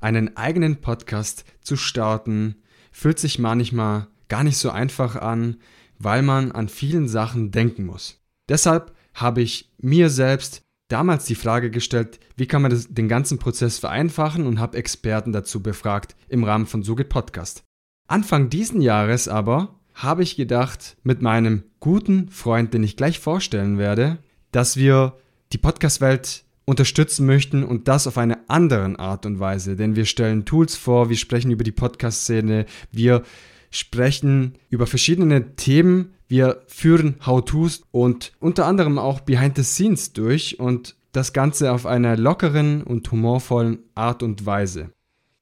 einen eigenen Podcast zu starten, fühlt sich manchmal gar nicht so einfach an, weil man an vielen Sachen denken muss. Deshalb habe ich mir selbst damals die Frage gestellt, wie kann man das, den ganzen Prozess vereinfachen und habe Experten dazu befragt im Rahmen von Sugit Podcast. Anfang diesen Jahres aber habe ich gedacht, mit meinem guten Freund, den ich gleich vorstellen werde, dass wir die Podcast-Welt unterstützen möchten und das auf eine andere Art und Weise. Denn wir stellen Tools vor, wir sprechen über die Podcast-Szene, wir sprechen über verschiedene Themen, wir führen How-Tos und unter anderem auch Behind the Scenes durch und das Ganze auf einer lockeren und humorvollen Art und Weise.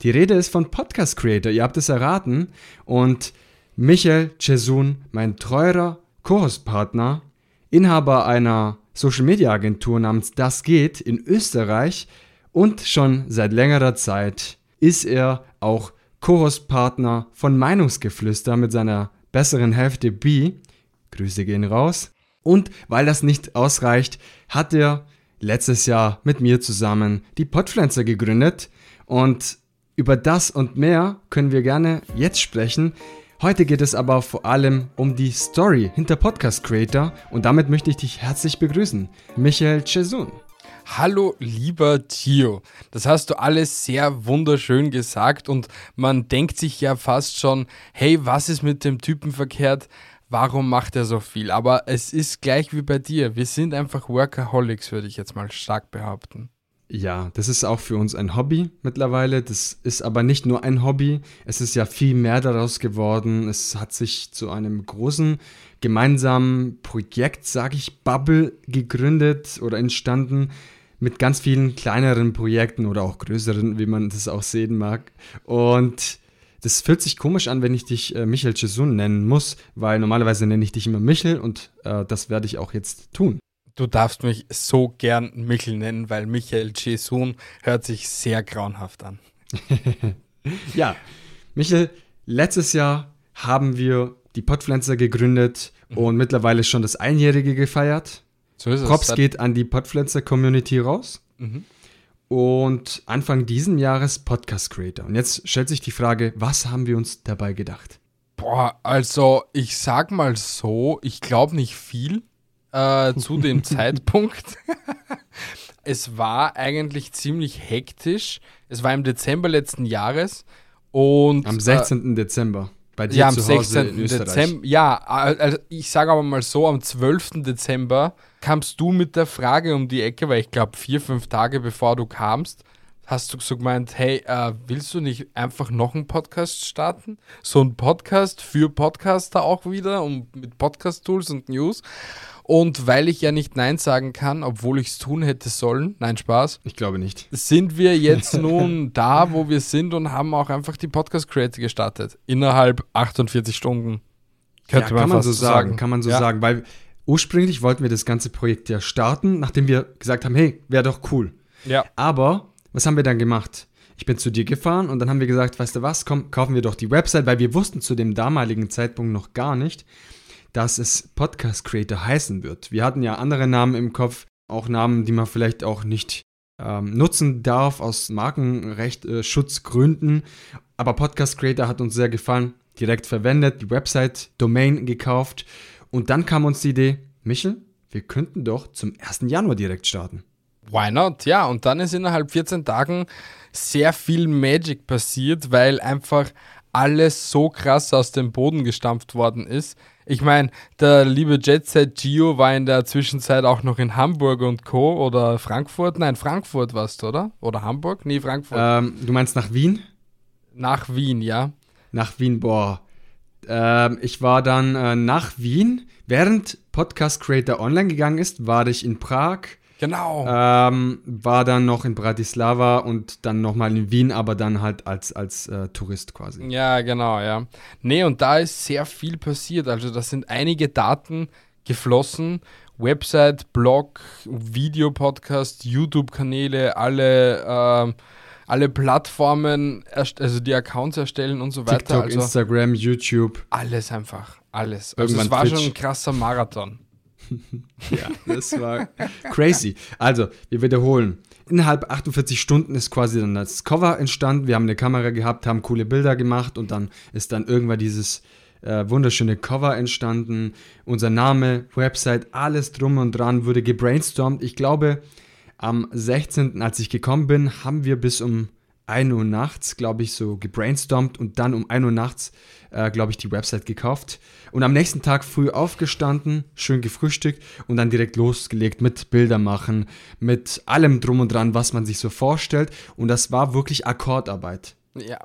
Die Rede ist von Podcast Creator, ihr habt es erraten, und Michael Cesun, mein treuer Co-Host-Partner, Inhaber einer Social-Media-Agentur namens Das geht in Österreich und schon seit längerer Zeit ist er auch Co-Host-Partner von Meinungsgeflüster mit seiner besseren Hälfte B. Grüße gehen raus. Und weil das nicht ausreicht, hat er letztes Jahr mit mir zusammen die Podpflanzer gegründet und über das und mehr können wir gerne jetzt sprechen. Heute geht es aber vor allem um die Story hinter Podcast Creator und damit möchte ich dich herzlich begrüßen, Michael Chesun. Hallo, lieber Tio. Das hast du alles sehr wunderschön gesagt und man denkt sich ja fast schon, hey, was ist mit dem Typen verkehrt? Warum macht er so viel? Aber es ist gleich wie bei dir. Wir sind einfach Workaholics, würde ich jetzt mal stark behaupten. Ja, das ist auch für uns ein Hobby mittlerweile. Das ist aber nicht nur ein Hobby. Es ist ja viel mehr daraus geworden. Es hat sich zu einem großen gemeinsamen Projekt, sage ich, Bubble gegründet oder entstanden mit ganz vielen kleineren Projekten oder auch größeren, wie man das auch sehen mag. Und das fühlt sich komisch an, wenn ich dich äh, Michael Chesun nennen muss, weil normalerweise nenne ich dich immer Michel und äh, das werde ich auch jetzt tun. Du darfst mich so gern Michel nennen, weil Michael Jesun hört sich sehr grauenhaft an. ja, Michael, letztes Jahr haben wir die Podpflanzer gegründet mhm. und mittlerweile schon das Einjährige gefeiert. So ist Props es. geht an die Podpflanzer-Community raus. Mhm. Und Anfang diesen Jahres Podcast Creator. Und jetzt stellt sich die Frage, was haben wir uns dabei gedacht? Boah, also ich sag mal so, ich glaube nicht viel äh, zu dem Zeitpunkt. es war eigentlich ziemlich hektisch. Es war im Dezember letzten Jahres und am 16. Äh, Dezember. Bei dir ja, am 16. Dezember. Ja, also ich sage aber mal so, am 12. Dezember kamst du mit der Frage um die Ecke, weil ich glaube, vier, fünf Tage bevor du kamst, hast du so gemeint, hey, äh, willst du nicht einfach noch einen Podcast starten? So ein Podcast für Podcaster auch wieder und mit Podcast-Tools und News. Und weil ich ja nicht Nein sagen kann, obwohl ich es tun hätte sollen, nein, Spaß. Ich glaube nicht. Sind wir jetzt nun da, wo wir sind und haben auch einfach die Podcast Creator gestartet. Innerhalb 48 Stunden. Könnte ja, man, kann man so sagen, sagen. Kann man so ja. sagen, weil ursprünglich wollten wir das ganze Projekt ja starten, nachdem wir gesagt haben, hey, wäre doch cool. Ja. Aber was haben wir dann gemacht? Ich bin zu dir gefahren und dann haben wir gesagt, weißt du was, komm, kaufen wir doch die Website, weil wir wussten zu dem damaligen Zeitpunkt noch gar nicht, dass es Podcast Creator heißen wird. Wir hatten ja andere Namen im Kopf, auch Namen, die man vielleicht auch nicht ähm, nutzen darf aus Markenrechtschutzgründen. Äh, Aber Podcast Creator hat uns sehr gefallen, direkt verwendet, die Website, Domain gekauft und dann kam uns die Idee, Michel, wir könnten doch zum 1. Januar direkt starten. Why not? Ja, und dann ist innerhalb 14 Tagen sehr viel Magic passiert, weil einfach alles so krass aus dem Boden gestampft worden ist. Ich meine, der liebe Jet Set Gio war in der Zwischenzeit auch noch in Hamburg und Co. oder Frankfurt. Nein, Frankfurt warst du, oder? Oder Hamburg? Nee, Frankfurt. Ähm, du meinst nach Wien? Nach Wien, ja. Nach Wien, boah. Ähm, ich war dann äh, nach Wien. Während Podcast Creator online gegangen ist, war ich in Prag, Genau. Ähm, war dann noch in Bratislava und dann nochmal in Wien, aber dann halt als, als äh, Tourist quasi. Ja, genau, ja. Nee, und da ist sehr viel passiert. Also da sind einige Daten geflossen. Website, Blog, Videopodcast, YouTube-Kanäle, alle, äh, alle Plattformen, also die Accounts erstellen und so weiter. TikTok, also Instagram, YouTube. Alles einfach, alles. Also es war Twitch. schon ein krasser Marathon. ja, das war crazy. Also, wir wiederholen. Innerhalb 48 Stunden ist quasi dann das Cover entstanden. Wir haben eine Kamera gehabt, haben coole Bilder gemacht und dann ist dann irgendwann dieses äh, wunderschöne Cover entstanden. Unser Name, Website, alles drum und dran wurde gebrainstormt. Ich glaube, am 16., als ich gekommen bin, haben wir bis um 1 Uhr nachts, glaube ich, so gebrainstormt und dann um 1 Uhr nachts, äh, glaube ich, die Website gekauft. Und am nächsten Tag früh aufgestanden, schön gefrühstückt und dann direkt losgelegt mit Bilder machen, mit allem drum und dran, was man sich so vorstellt. Und das war wirklich Akkordarbeit. Ja,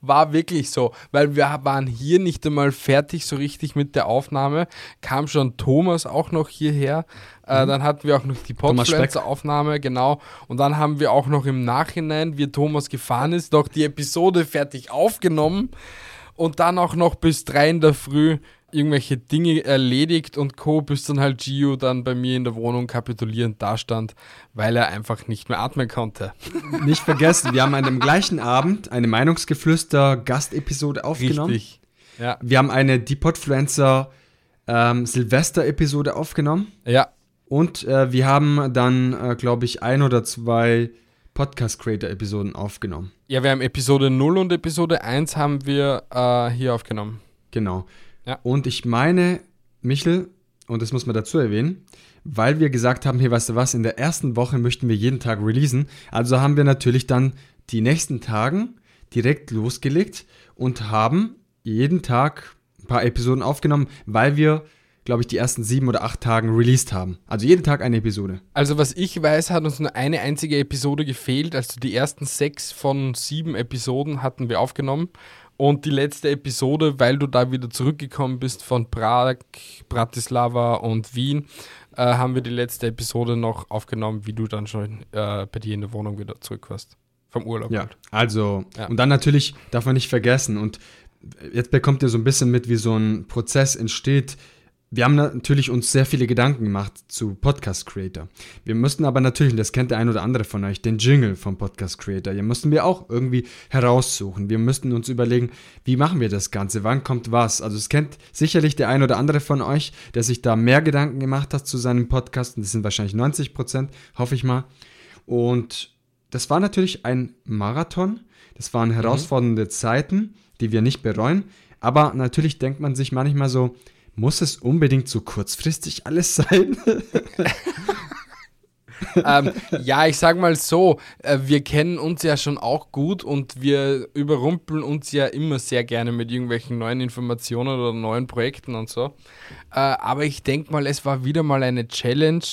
war wirklich so, weil wir waren hier nicht einmal fertig so richtig mit der Aufnahme. Kam schon Thomas auch noch hierher. Äh, mhm. dann hatten wir auch noch die Podfluencer-Aufnahme, genau. Und dann haben wir auch noch im Nachhinein, wie Thomas gefahren ist, noch die Episode fertig aufgenommen. Und dann auch noch bis drei in der Früh irgendwelche Dinge erledigt und Co., bis dann halt Gio dann bei mir in der Wohnung kapitulierend dastand, weil er einfach nicht mehr atmen konnte. Nicht vergessen, wir haben an dem gleichen Abend eine Meinungsgeflüster-Gastepisode aufgenommen. Richtig. Ja. Wir haben eine Depodfluencer ähm, Silvester-Episode aufgenommen. Ja. Und äh, wir haben dann, äh, glaube ich, ein oder zwei Podcast-Creator-Episoden aufgenommen. Ja, wir haben Episode 0 und Episode 1 haben wir äh, hier aufgenommen. Genau. Ja. Und ich meine, Michel, und das muss man dazu erwähnen, weil wir gesagt haben, hier, weißt du was, in der ersten Woche möchten wir jeden Tag releasen. Also haben wir natürlich dann die nächsten Tagen direkt losgelegt und haben jeden Tag ein paar Episoden aufgenommen, weil wir, glaube ich, die ersten sieben oder acht Tagen released haben. Also jeden Tag eine Episode. Also was ich weiß, hat uns nur eine einzige Episode gefehlt. Also die ersten sechs von sieben Episoden hatten wir aufgenommen und die letzte Episode, weil du da wieder zurückgekommen bist von Prag, Bratislava und Wien, äh, haben wir die letzte Episode noch aufgenommen, wie du dann schon äh, bei dir in der Wohnung wieder zurück warst. Vom Urlaub. Ja, halt. also, ja. und dann natürlich darf man nicht vergessen, und jetzt bekommt ihr so ein bisschen mit, wie so ein Prozess entsteht, wir haben natürlich uns sehr viele Gedanken gemacht zu Podcast Creator. Wir mussten aber natürlich, und das kennt der ein oder andere von euch, den Jingle vom Podcast Creator. Den mussten wir auch irgendwie heraussuchen. Wir müssten uns überlegen, wie machen wir das Ganze? Wann kommt was? Also es kennt sicherlich der ein oder andere von euch, der sich da mehr Gedanken gemacht hat zu seinem Podcast. Und das sind wahrscheinlich 90 Prozent, hoffe ich mal. Und das war natürlich ein Marathon. Das waren mhm. herausfordernde mhm. Zeiten, die wir nicht bereuen. Aber natürlich denkt man sich manchmal so, muss es unbedingt so kurzfristig alles sein? ähm, ja, ich sag mal so, äh, wir kennen uns ja schon auch gut und wir überrumpeln uns ja immer sehr gerne mit irgendwelchen neuen Informationen oder neuen Projekten und so. Äh, aber ich denke mal, es war wieder mal eine Challenge,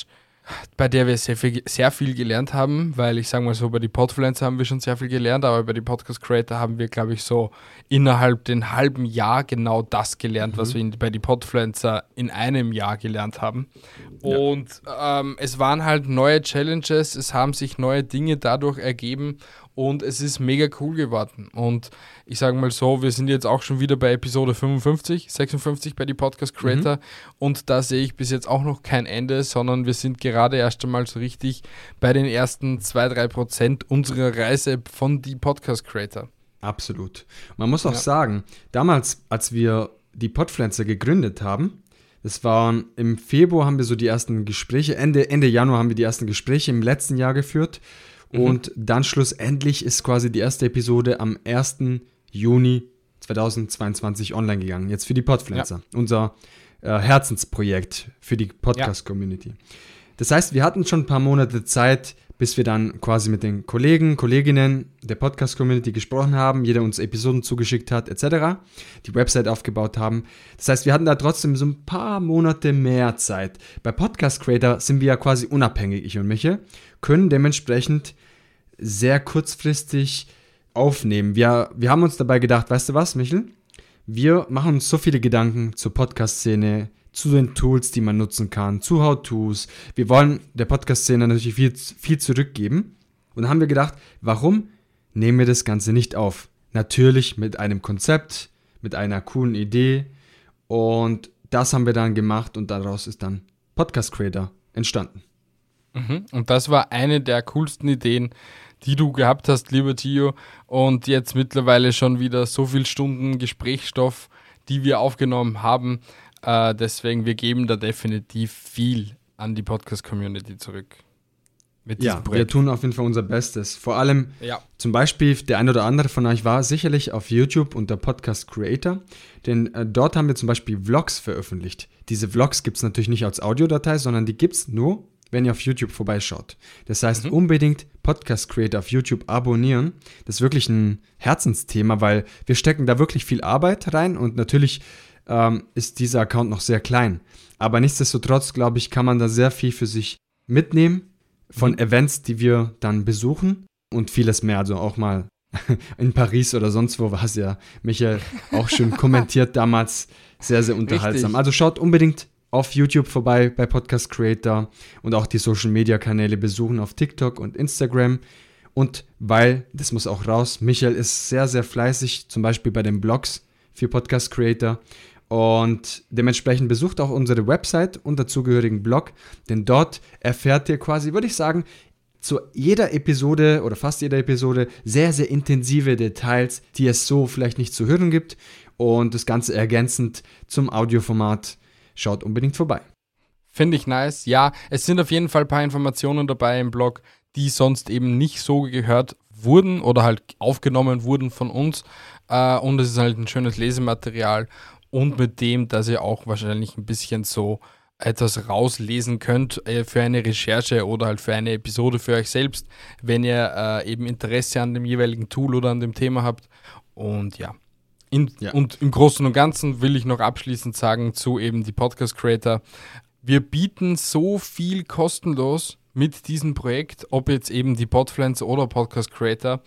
bei der wir sehr viel, sehr viel gelernt haben, weil ich sage mal so, bei die Podfluencer haben wir schon sehr viel gelernt, aber bei die Podcast Creator haben wir, glaube ich, so innerhalb den halben Jahr genau das gelernt, mhm. was wir in, bei die Podfluencer in einem Jahr gelernt haben. Ja. Und ähm, es waren halt neue Challenges, es haben sich neue Dinge dadurch ergeben und es ist mega cool geworden. Und ich sage mal so, wir sind jetzt auch schon wieder bei Episode 55, 56 bei die Podcast Creator mhm. und da sehe ich bis jetzt auch noch kein Ende, sondern wir sind gerade erst einmal so richtig bei den ersten 2-3 Prozent unserer Reise von die Podcast Creator. Absolut. Man muss auch ja. sagen, damals, als wir die Podpflanzer gegründet haben, das waren im Februar haben wir so die ersten Gespräche, Ende, Ende Januar haben wir die ersten Gespräche im letzten Jahr geführt. Mhm. Und dann schlussendlich ist quasi die erste Episode am 1. Juni 2022 online gegangen. Jetzt für die Podpflanzer. Ja. Unser äh, Herzensprojekt für die Podcast-Community. Ja. Das heißt, wir hatten schon ein paar Monate Zeit, bis wir dann quasi mit den Kollegen, Kolleginnen der Podcast-Community gesprochen haben, jeder uns Episoden zugeschickt hat, etc., die Website aufgebaut haben. Das heißt, wir hatten da trotzdem so ein paar Monate mehr Zeit. Bei Podcast Creator sind wir ja quasi unabhängig, ich und Michael, können dementsprechend sehr kurzfristig aufnehmen. Wir, wir haben uns dabei gedacht, weißt du was, Michel? Wir machen uns so viele Gedanken zur Podcast-Szene, zu den Tools, die man nutzen kann, zu How-Tos. Wir wollen der Podcast-Szene natürlich viel, viel zurückgeben. Und dann haben wir gedacht, warum nehmen wir das Ganze nicht auf? Natürlich mit einem Konzept, mit einer coolen Idee. Und das haben wir dann gemacht und daraus ist dann Podcast Creator entstanden. Mhm. Und das war eine der coolsten Ideen, die du gehabt hast, lieber Tio. Und jetzt mittlerweile schon wieder so viele Stunden Gesprächsstoff, die wir aufgenommen haben. Äh, deswegen, wir geben da definitiv viel an die Podcast-Community zurück. ja, Projekt. wir tun auf jeden Fall unser Bestes. Vor allem ja. zum Beispiel, der ein oder andere von euch war sicherlich auf YouTube unter Podcast Creator, denn äh, dort haben wir zum Beispiel Vlogs veröffentlicht. Diese Vlogs gibt es natürlich nicht als Audiodatei, sondern die gibt es nur, wenn ihr auf YouTube vorbeischaut. Das heißt, mhm. unbedingt Podcast Creator auf YouTube abonnieren. Das ist wirklich ein Herzensthema, weil wir stecken da wirklich viel Arbeit rein und natürlich ähm, ist dieser Account noch sehr klein. Aber nichtsdestotrotz, glaube ich, kann man da sehr viel für sich mitnehmen von mhm. Events, die wir dann besuchen und vieles mehr. Also auch mal in Paris oder sonst wo war es ja, Michael, auch schon kommentiert damals. Sehr, sehr unterhaltsam. Richtig. Also schaut unbedingt auf YouTube vorbei bei Podcast Creator und auch die Social Media Kanäle besuchen auf TikTok und Instagram. Und weil, das muss auch raus, Michael ist sehr, sehr fleißig, zum Beispiel bei den Blogs für Podcast Creator. Und dementsprechend besucht auch unsere Website und dazugehörigen Blog, denn dort erfährt ihr quasi, würde ich sagen, zu jeder Episode oder fast jeder Episode sehr, sehr intensive Details, die es so vielleicht nicht zu hören gibt. Und das Ganze ergänzend zum Audioformat Schaut unbedingt vorbei. Finde ich nice. Ja, es sind auf jeden Fall ein paar Informationen dabei im Blog, die sonst eben nicht so gehört wurden oder halt aufgenommen wurden von uns. Äh, und es ist halt ein schönes Lesematerial und mit dem, dass ihr auch wahrscheinlich ein bisschen so etwas rauslesen könnt äh, für eine Recherche oder halt für eine Episode für euch selbst, wenn ihr äh, eben Interesse an dem jeweiligen Tool oder an dem Thema habt. Und ja, in, ja. Und im Großen und Ganzen will ich noch abschließend sagen zu eben die Podcast Creator. Wir bieten so viel kostenlos mit diesem Projekt, ob jetzt eben die Podfluence oder Podcast Creator.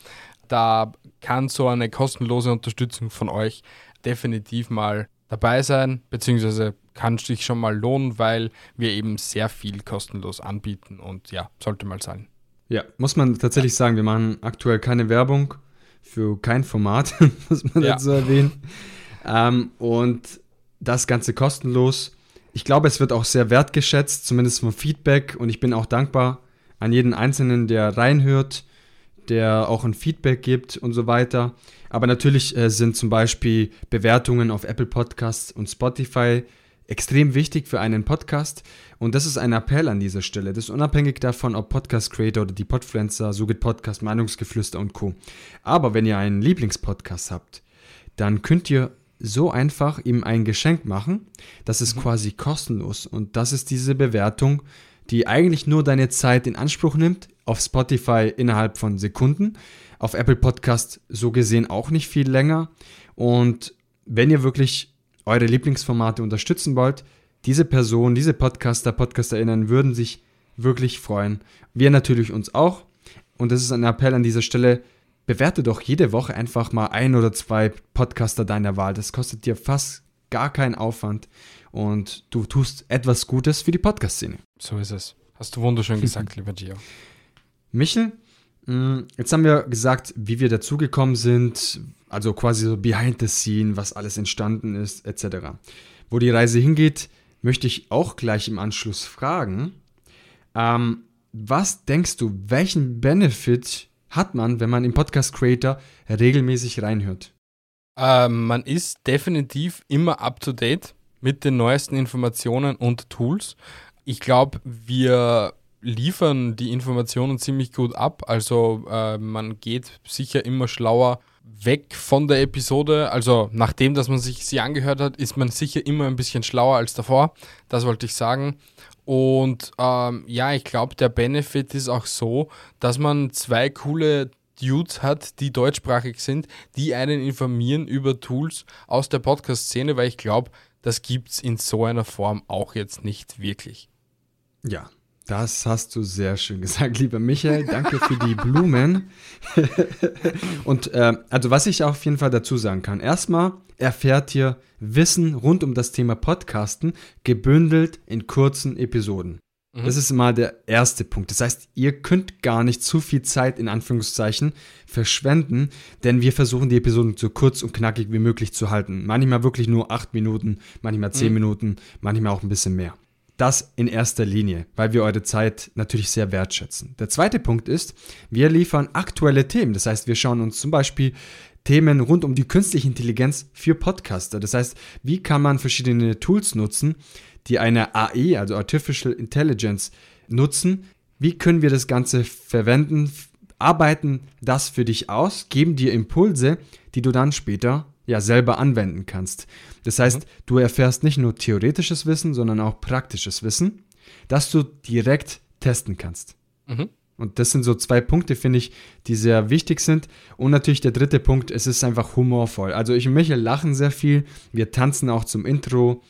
Da kann so eine kostenlose Unterstützung von euch definitiv mal dabei sein, beziehungsweise kann sich schon mal lohnen, weil wir eben sehr viel kostenlos anbieten und ja, sollte mal sein. Ja, muss man tatsächlich ja. sagen, wir machen aktuell keine Werbung für kein Format, muss man ja. dazu erwähnen. Ähm, und das Ganze kostenlos. Ich glaube, es wird auch sehr wertgeschätzt, zumindest vom Feedback. Und ich bin auch dankbar an jeden Einzelnen, der reinhört, der auch ein Feedback gibt und so weiter. Aber natürlich äh, sind zum Beispiel Bewertungen auf Apple Podcasts und Spotify extrem wichtig für einen Podcast. Und das ist ein Appell an dieser Stelle. Das ist unabhängig davon, ob Podcast Creator oder die Podfluencer, so geht Podcast, Meinungsgeflüster und Co. Aber wenn ihr einen Lieblingspodcast habt, dann könnt ihr so einfach ihm ein Geschenk machen. Das ist mhm. quasi kostenlos. Und das ist diese Bewertung, die eigentlich nur deine Zeit in Anspruch nimmt. Auf Spotify innerhalb von Sekunden. Auf Apple Podcast so gesehen auch nicht viel länger. Und wenn ihr wirklich eure Lieblingsformate unterstützen wollt, diese Person, diese Podcaster, PodcasterInnen würden sich wirklich freuen. Wir natürlich uns auch. Und das ist ein Appell an dieser Stelle. Bewerte doch jede Woche einfach mal ein oder zwei Podcaster deiner Wahl. Das kostet dir fast gar keinen Aufwand. Und du tust etwas Gutes für die Podcast-Szene. So ist es. Hast du wunderschön gesagt, lieber Gio. Michel, jetzt haben wir gesagt, wie wir dazugekommen sind, also quasi so behind the scene, was alles entstanden ist, etc. Wo die Reise hingeht, möchte ich auch gleich im Anschluss fragen. Ähm, was denkst du, welchen Benefit hat man, wenn man im Podcast Creator regelmäßig reinhört? Ähm, man ist definitiv immer up to date mit den neuesten Informationen und Tools. Ich glaube, wir liefern die Informationen ziemlich gut ab. Also äh, man geht sicher immer schlauer weg von der Episode. Also nachdem, dass man sich sie angehört hat, ist man sicher immer ein bisschen schlauer als davor. Das wollte ich sagen. Und ähm, ja, ich glaube, der Benefit ist auch so, dass man zwei coole Dudes hat, die deutschsprachig sind, die einen informieren über Tools aus der Podcast-Szene, weil ich glaube, das gibt es in so einer Form auch jetzt nicht wirklich. Ja, das hast du sehr schön gesagt, lieber Michael. Danke für die Blumen. und äh, also was ich auf jeden Fall dazu sagen kann. Erstmal erfährt ihr Wissen rund um das Thema Podcasten gebündelt in kurzen Episoden. Mhm. Das ist mal der erste Punkt. Das heißt, ihr könnt gar nicht zu viel Zeit in Anführungszeichen verschwenden, denn wir versuchen die Episoden so kurz und knackig wie möglich zu halten. Manchmal wirklich nur acht Minuten, manchmal zehn mhm. Minuten, manchmal auch ein bisschen mehr. Das in erster Linie, weil wir eure Zeit natürlich sehr wertschätzen. Der zweite Punkt ist, wir liefern aktuelle Themen. Das heißt, wir schauen uns zum Beispiel Themen rund um die künstliche Intelligenz für Podcaster. Das heißt, wie kann man verschiedene Tools nutzen, die eine AI, also Artificial Intelligence, nutzen? Wie können wir das Ganze verwenden? Arbeiten das für dich aus, geben dir Impulse, die du dann später ja selber anwenden kannst. Das heißt, mhm. du erfährst nicht nur theoretisches Wissen, sondern auch praktisches Wissen, das du direkt testen kannst. Mhm. Und das sind so zwei Punkte, finde ich, die sehr wichtig sind. Und natürlich der dritte Punkt, es ist einfach humorvoll. Also ich und Michael lachen sehr viel. Wir tanzen auch zum Intro.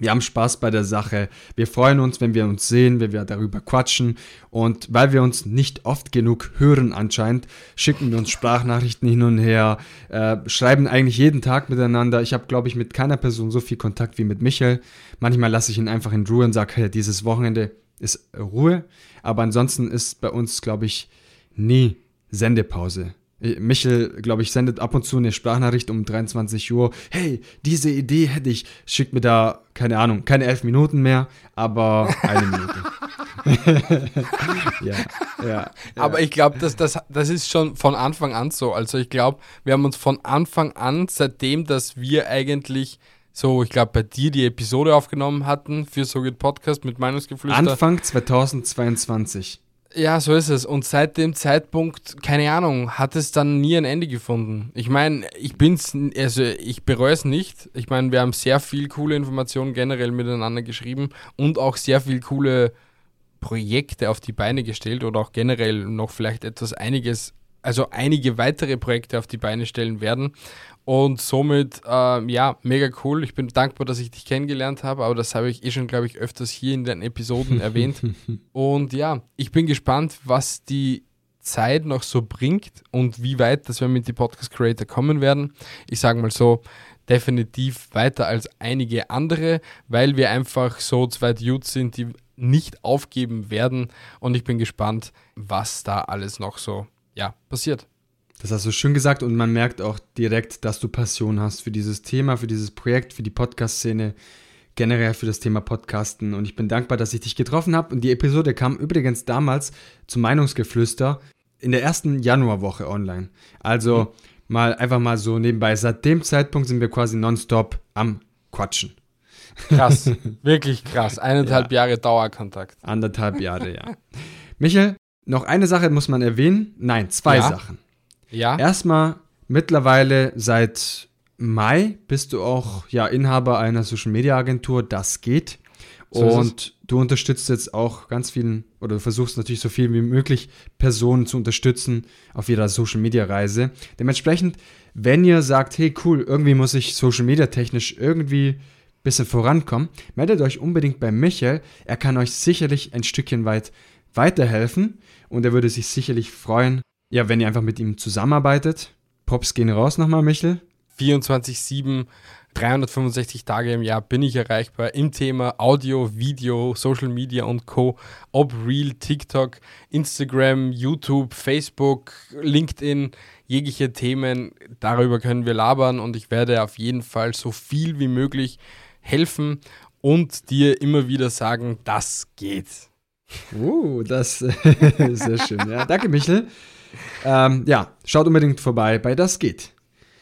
Wir haben Spaß bei der Sache. Wir freuen uns, wenn wir uns sehen, wenn wir darüber quatschen. Und weil wir uns nicht oft genug hören anscheinend, schicken wir uns Sprachnachrichten hin und her, äh, schreiben eigentlich jeden Tag miteinander. Ich habe, glaube ich, mit keiner Person so viel Kontakt wie mit Michael. Manchmal lasse ich ihn einfach in Ruhe und sage, hey, dieses Wochenende ist Ruhe. Aber ansonsten ist bei uns, glaube ich, nie Sendepause. Michel, glaube ich, sendet ab und zu eine Sprachnachricht um 23 Uhr. Hey, diese Idee hätte ich. Schickt mir da, keine Ahnung, keine elf Minuten mehr, aber eine Minute. ja, ja, ja, Aber ich glaube, das, das, das ist schon von Anfang an so. Also ich glaube, wir haben uns von Anfang an, seitdem, dass wir eigentlich so, ich glaube, bei dir die Episode aufgenommen hatten für So geht Podcast mit Meinungsgeflüster. Anfang 2022. Ja, so ist es. Und seit dem Zeitpunkt, keine Ahnung, hat es dann nie ein Ende gefunden. Ich meine, ich bin's, also ich bereue es nicht. Ich meine, wir haben sehr viel coole Informationen generell miteinander geschrieben und auch sehr viel coole Projekte auf die Beine gestellt oder auch generell noch vielleicht etwas einiges, also einige weitere Projekte auf die Beine stellen werden. Und somit, äh, ja, mega cool. Ich bin dankbar, dass ich dich kennengelernt habe, aber das habe ich eh schon, glaube ich, öfters hier in den Episoden erwähnt. Und ja, ich bin gespannt, was die Zeit noch so bringt und wie weit, dass wir mit die Podcast Creator kommen werden. Ich sage mal so, definitiv weiter als einige andere, weil wir einfach so zwei Dudes sind, die nicht aufgeben werden. Und ich bin gespannt, was da alles noch so ja, passiert. Das hast du schön gesagt und man merkt auch direkt, dass du Passion hast für dieses Thema, für dieses Projekt, für die Podcast-Szene, generell für das Thema Podcasten. Und ich bin dankbar, dass ich dich getroffen habe. Und die Episode kam übrigens damals zum Meinungsgeflüster in der ersten Januarwoche online. Also mhm. mal einfach mal so nebenbei. Seit dem Zeitpunkt sind wir quasi nonstop am Quatschen. Krass, wirklich krass. Eineinhalb ja. Jahre Dauerkontakt. Anderthalb Jahre, ja. Michael, noch eine Sache muss man erwähnen. Nein, zwei ja. Sachen. Ja. Erstmal, mittlerweile seit Mai bist du auch ja Inhaber einer Social Media Agentur. Das geht. So und du unterstützt jetzt auch ganz vielen oder du versuchst natürlich so viel wie möglich Personen zu unterstützen auf ihrer Social Media Reise. Dementsprechend, wenn ihr sagt, hey cool, irgendwie muss ich Social Media technisch irgendwie ein bisschen vorankommen, meldet euch unbedingt bei Michael. Er kann euch sicherlich ein Stückchen weit weiterhelfen und er würde sich sicherlich freuen, ja, wenn ihr einfach mit ihm zusammenarbeitet. Pops gehen raus nochmal, Michel. 24-7, 365 Tage im Jahr bin ich erreichbar im Thema Audio, Video, Social Media und Co. Ob Real, TikTok, Instagram, YouTube, Facebook, LinkedIn, jegliche Themen, darüber können wir labern und ich werde auf jeden Fall so viel wie möglich helfen und dir immer wieder sagen, das geht. Uh, das ist sehr schön. Ja, danke, Michel. Ähm, ja, schaut unbedingt vorbei bei Das geht.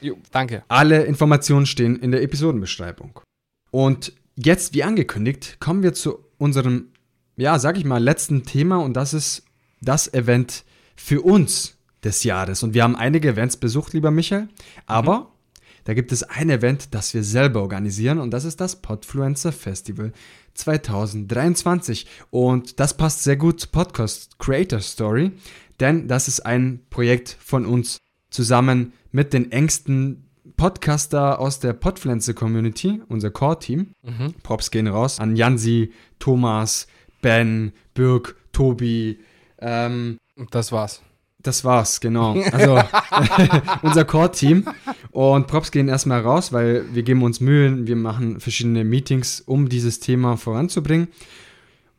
Jo, danke. Alle Informationen stehen in der Episodenbeschreibung. Und jetzt, wie angekündigt, kommen wir zu unserem, ja, sag ich mal, letzten Thema und das ist das Event für uns des Jahres. Und wir haben einige Events besucht, lieber Michael, aber mhm. da gibt es ein Event, das wir selber organisieren und das ist das Podfluencer Festival 2023. Und das passt sehr gut zu Podcast Creator Story, denn das ist ein Projekt von uns zusammen mit den engsten Podcaster aus der Podpflanze Community, unser Core-Team. Mhm. Props gehen raus an Jansi, Thomas, Ben, Birk, Tobi. Ähm, das war's. Das war's, genau. Also unser Core-Team. Und Props gehen erstmal raus, weil wir geben uns Mühe, wir machen verschiedene Meetings, um dieses Thema voranzubringen.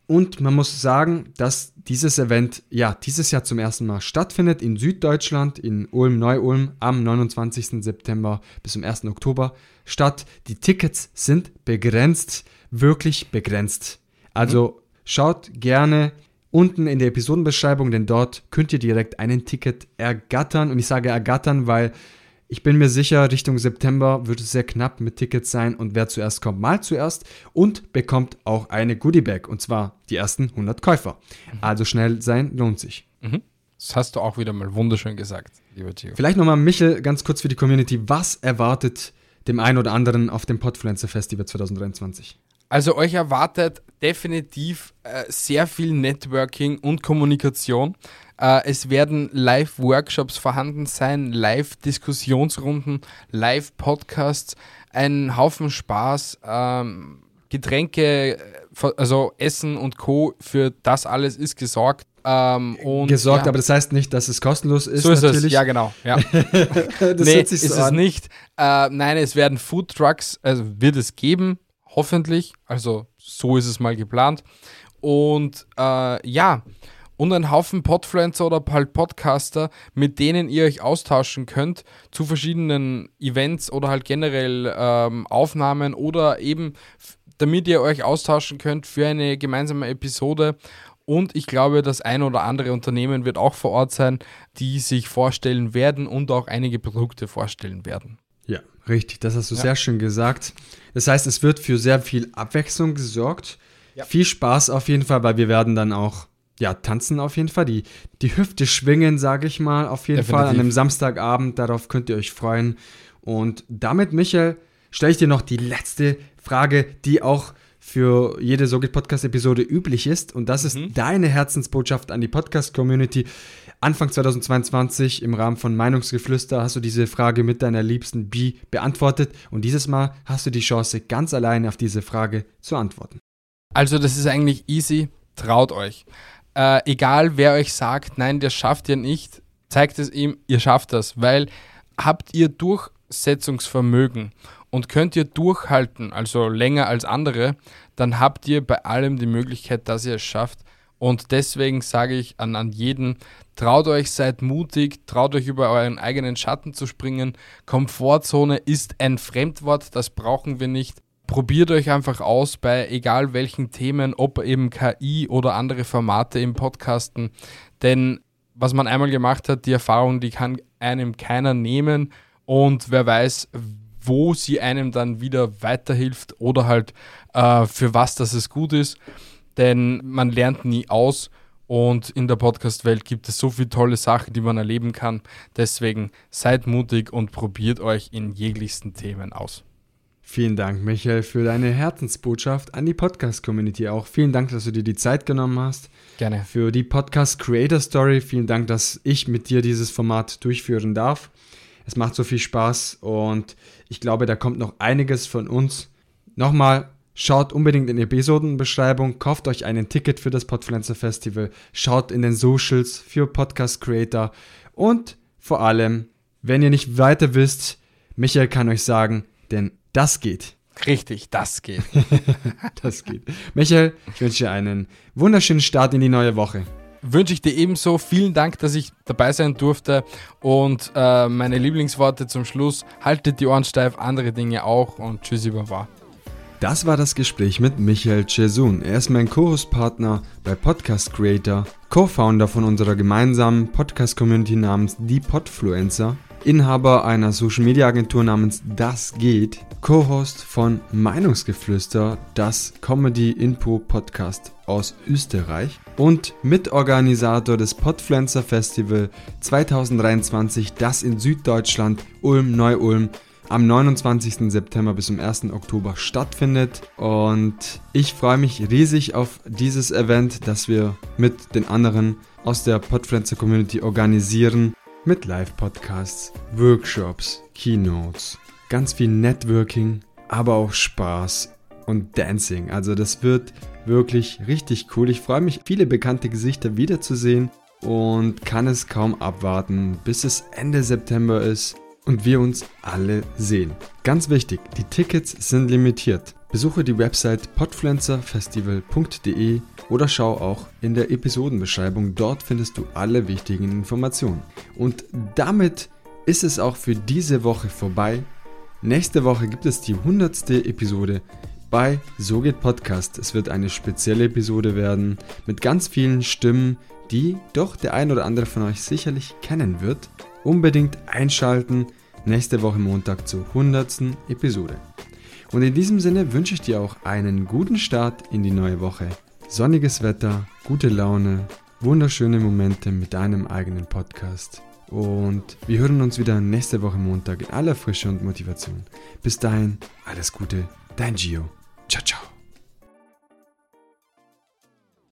Und man muss sagen, dass dieses Event ja dieses Jahr zum ersten Mal stattfindet in Süddeutschland, in Ulm-Neu-Ulm am 29. September bis zum 1. Oktober statt. Die Tickets sind begrenzt, wirklich begrenzt. Also schaut gerne unten in der Episodenbeschreibung, denn dort könnt ihr direkt einen Ticket ergattern. Und ich sage ergattern, weil ich bin mir sicher, Richtung September wird es sehr knapp mit Tickets sein und wer zuerst kommt, mal zuerst und bekommt auch eine Goodie Bag und zwar die ersten 100 Käufer. Mhm. Also schnell sein lohnt sich. Mhm. Das hast du auch wieder mal wunderschön gesagt, lieber Theo. Vielleicht nochmal, Michel, ganz kurz für die Community. Was erwartet dem einen oder anderen auf dem Podfluencer Festival 2023? Also euch erwartet definitiv äh, sehr viel Networking und Kommunikation. Äh, es werden Live-Workshops vorhanden sein, Live-Diskussionsrunden, Live-Podcasts, ein Haufen Spaß, ähm, Getränke, äh, also Essen und Co. Für das alles ist gesorgt. Ähm, gesorgt, ja. aber das heißt nicht, dass es kostenlos ist. So ist natürlich. es, ja genau. Ja. das nee, ist so es an. nicht. Äh, nein, es werden Food Trucks, also wird es geben, hoffentlich. Also so ist es mal geplant. Und äh, ja, und ein Haufen Podfluencer oder halt Podcaster, mit denen ihr euch austauschen könnt zu verschiedenen Events oder halt generell ähm, Aufnahmen oder eben damit ihr euch austauschen könnt für eine gemeinsame Episode. Und ich glaube, das ein oder andere Unternehmen wird auch vor Ort sein, die sich vorstellen werden und auch einige Produkte vorstellen werden. Ja, richtig, das hast du ja. sehr schön gesagt. Das heißt, es wird für sehr viel Abwechslung gesorgt. Ja. Viel Spaß auf jeden Fall, weil wir werden dann auch ja, tanzen auf jeden Fall. Die, die Hüfte schwingen, sage ich mal, auf jeden Definitiv. Fall an einem Samstagabend. Darauf könnt ihr euch freuen. Und damit, Michael, stelle ich dir noch die letzte Frage, die auch für jede Sogit Podcast Episode üblich ist und das ist mhm. deine Herzensbotschaft an die Podcast Community. Anfang 2022 im Rahmen von Meinungsgeflüster hast du diese Frage mit deiner liebsten Bi beantwortet und dieses Mal hast du die Chance ganz alleine auf diese Frage zu antworten. Also das ist eigentlich easy, traut euch. Äh, egal wer euch sagt, nein, das schafft ihr nicht, zeigt es ihm, ihr schafft das, weil habt ihr Durchsetzungsvermögen und könnt ihr durchhalten, also länger als andere, dann habt ihr bei allem die Möglichkeit, dass ihr es schafft. Und deswegen sage ich an, an jeden, traut euch, seid mutig, traut euch über euren eigenen Schatten zu springen. Komfortzone ist ein Fremdwort, das brauchen wir nicht. Probiert euch einfach aus bei egal welchen Themen, ob eben KI oder andere Formate im Podcasten. Denn was man einmal gemacht hat, die Erfahrung, die kann einem keiner nehmen. Und wer weiß, wo sie einem dann wieder weiterhilft oder halt äh, für was das es gut ist. Denn man lernt nie aus und in der Podcast-Welt gibt es so viele tolle Sachen, die man erleben kann. Deswegen seid mutig und probiert euch in jeglichsten Themen aus. Vielen Dank, Michael, für deine Herzensbotschaft an die Podcast-Community auch. Vielen Dank, dass du dir die Zeit genommen hast. Gerne. Für die Podcast-Creator-Story. Vielen Dank, dass ich mit dir dieses Format durchführen darf. Es macht so viel Spaß und ich glaube, da kommt noch einiges von uns. Nochmal, schaut unbedingt in die Episodenbeschreibung, kauft euch ein Ticket für das Podpflanzer Festival, schaut in den Socials für Podcast Creator und vor allem, wenn ihr nicht weiter wisst, Michael kann euch sagen, denn das geht. Richtig, das geht. das geht. Michael, ich wünsche dir einen wunderschönen Start in die neue Woche wünsche ich dir ebenso. Vielen Dank, dass ich dabei sein durfte. Und äh, meine Lieblingsworte zum Schluss: haltet die Ohren steif, andere Dinge auch. Und tschüssi, Baba. Das war das Gespräch mit Michael Chesun. Er ist mein Co-Host-Partner bei Podcast Creator, Co-Founder von unserer gemeinsamen Podcast-Community namens Die Podfluencer Inhaber einer Social Media Agentur namens Das geht, Co-Host von Meinungsgeflüster, das Comedy Info Podcast aus Österreich und Mitorganisator des Podpflanzer Festival 2023, das in Süddeutschland Ulm-Neu-Ulm am 29. September bis zum 1. Oktober stattfindet. Und ich freue mich riesig auf dieses Event, das wir mit den anderen aus der Podpflanzer Community organisieren mit Live-Podcasts, Workshops, Keynotes, ganz viel Networking, aber auch Spaß und Dancing. Also das wird wirklich richtig cool. Ich freue mich, viele bekannte Gesichter wiederzusehen und kann es kaum abwarten, bis es Ende September ist und wir uns alle sehen. Ganz wichtig, die Tickets sind limitiert. Besuche die Website podpflanzerfestival.de oder schau auch in der Episodenbeschreibung. Dort findest du alle wichtigen Informationen. Und damit ist es auch für diese Woche vorbei. Nächste Woche gibt es die 100. Episode bei So geht Podcast. Es wird eine spezielle Episode werden mit ganz vielen Stimmen, die doch der ein oder andere von euch sicherlich kennen wird. Unbedingt einschalten nächste Woche Montag zur 100. Episode. Und in diesem Sinne wünsche ich dir auch einen guten Start in die neue Woche. Sonniges Wetter, gute Laune, wunderschöne Momente mit deinem eigenen Podcast. Und wir hören uns wieder nächste Woche Montag in aller Frische und Motivation. Bis dahin, alles Gute, dein Gio. Ciao, ciao.